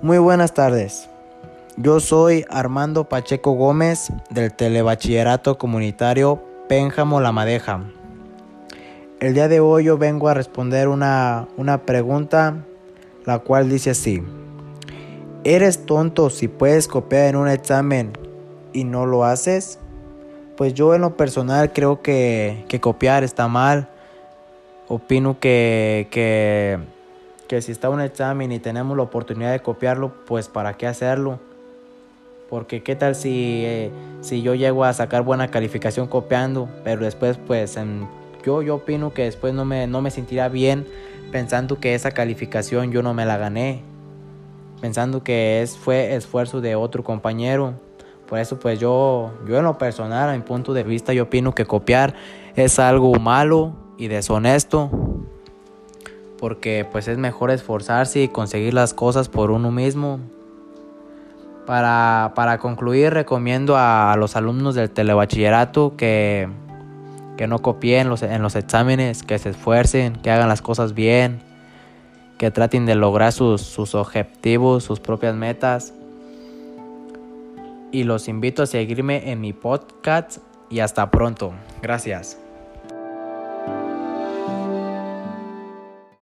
Muy buenas tardes. Yo soy Armando Pacheco Gómez del Telebachillerato Comunitario Pénjamo La Madeja. El día de hoy yo vengo a responder una, una pregunta la cual dice así. ¿Eres tonto si puedes copiar en un examen y no lo haces? Pues yo en lo personal creo que, que copiar está mal. Opino que, que que si está un examen y tenemos la oportunidad de copiarlo, pues para qué hacerlo. Porque qué tal si, eh, si yo llego a sacar buena calificación copiando, pero después pues yo, yo opino que después no me, no me sentirá bien pensando que esa calificación yo no me la gané. Pensando que es, fue esfuerzo de otro compañero. Por eso pues yo, yo en lo personal, a mi punto de vista, yo opino que copiar es algo malo y deshonesto porque pues es mejor esforzarse y conseguir las cosas por uno mismo. Para, concluir, recomiendo a, los alumnos del telebachillerato que, que no copien en los exámenes, que se esfuercen, que hagan las cosas bien, que traten de lograr sus, sus objetivos, sus propias metas. Y los invito a seguirme en mi podcast y hasta pronto. Gracias.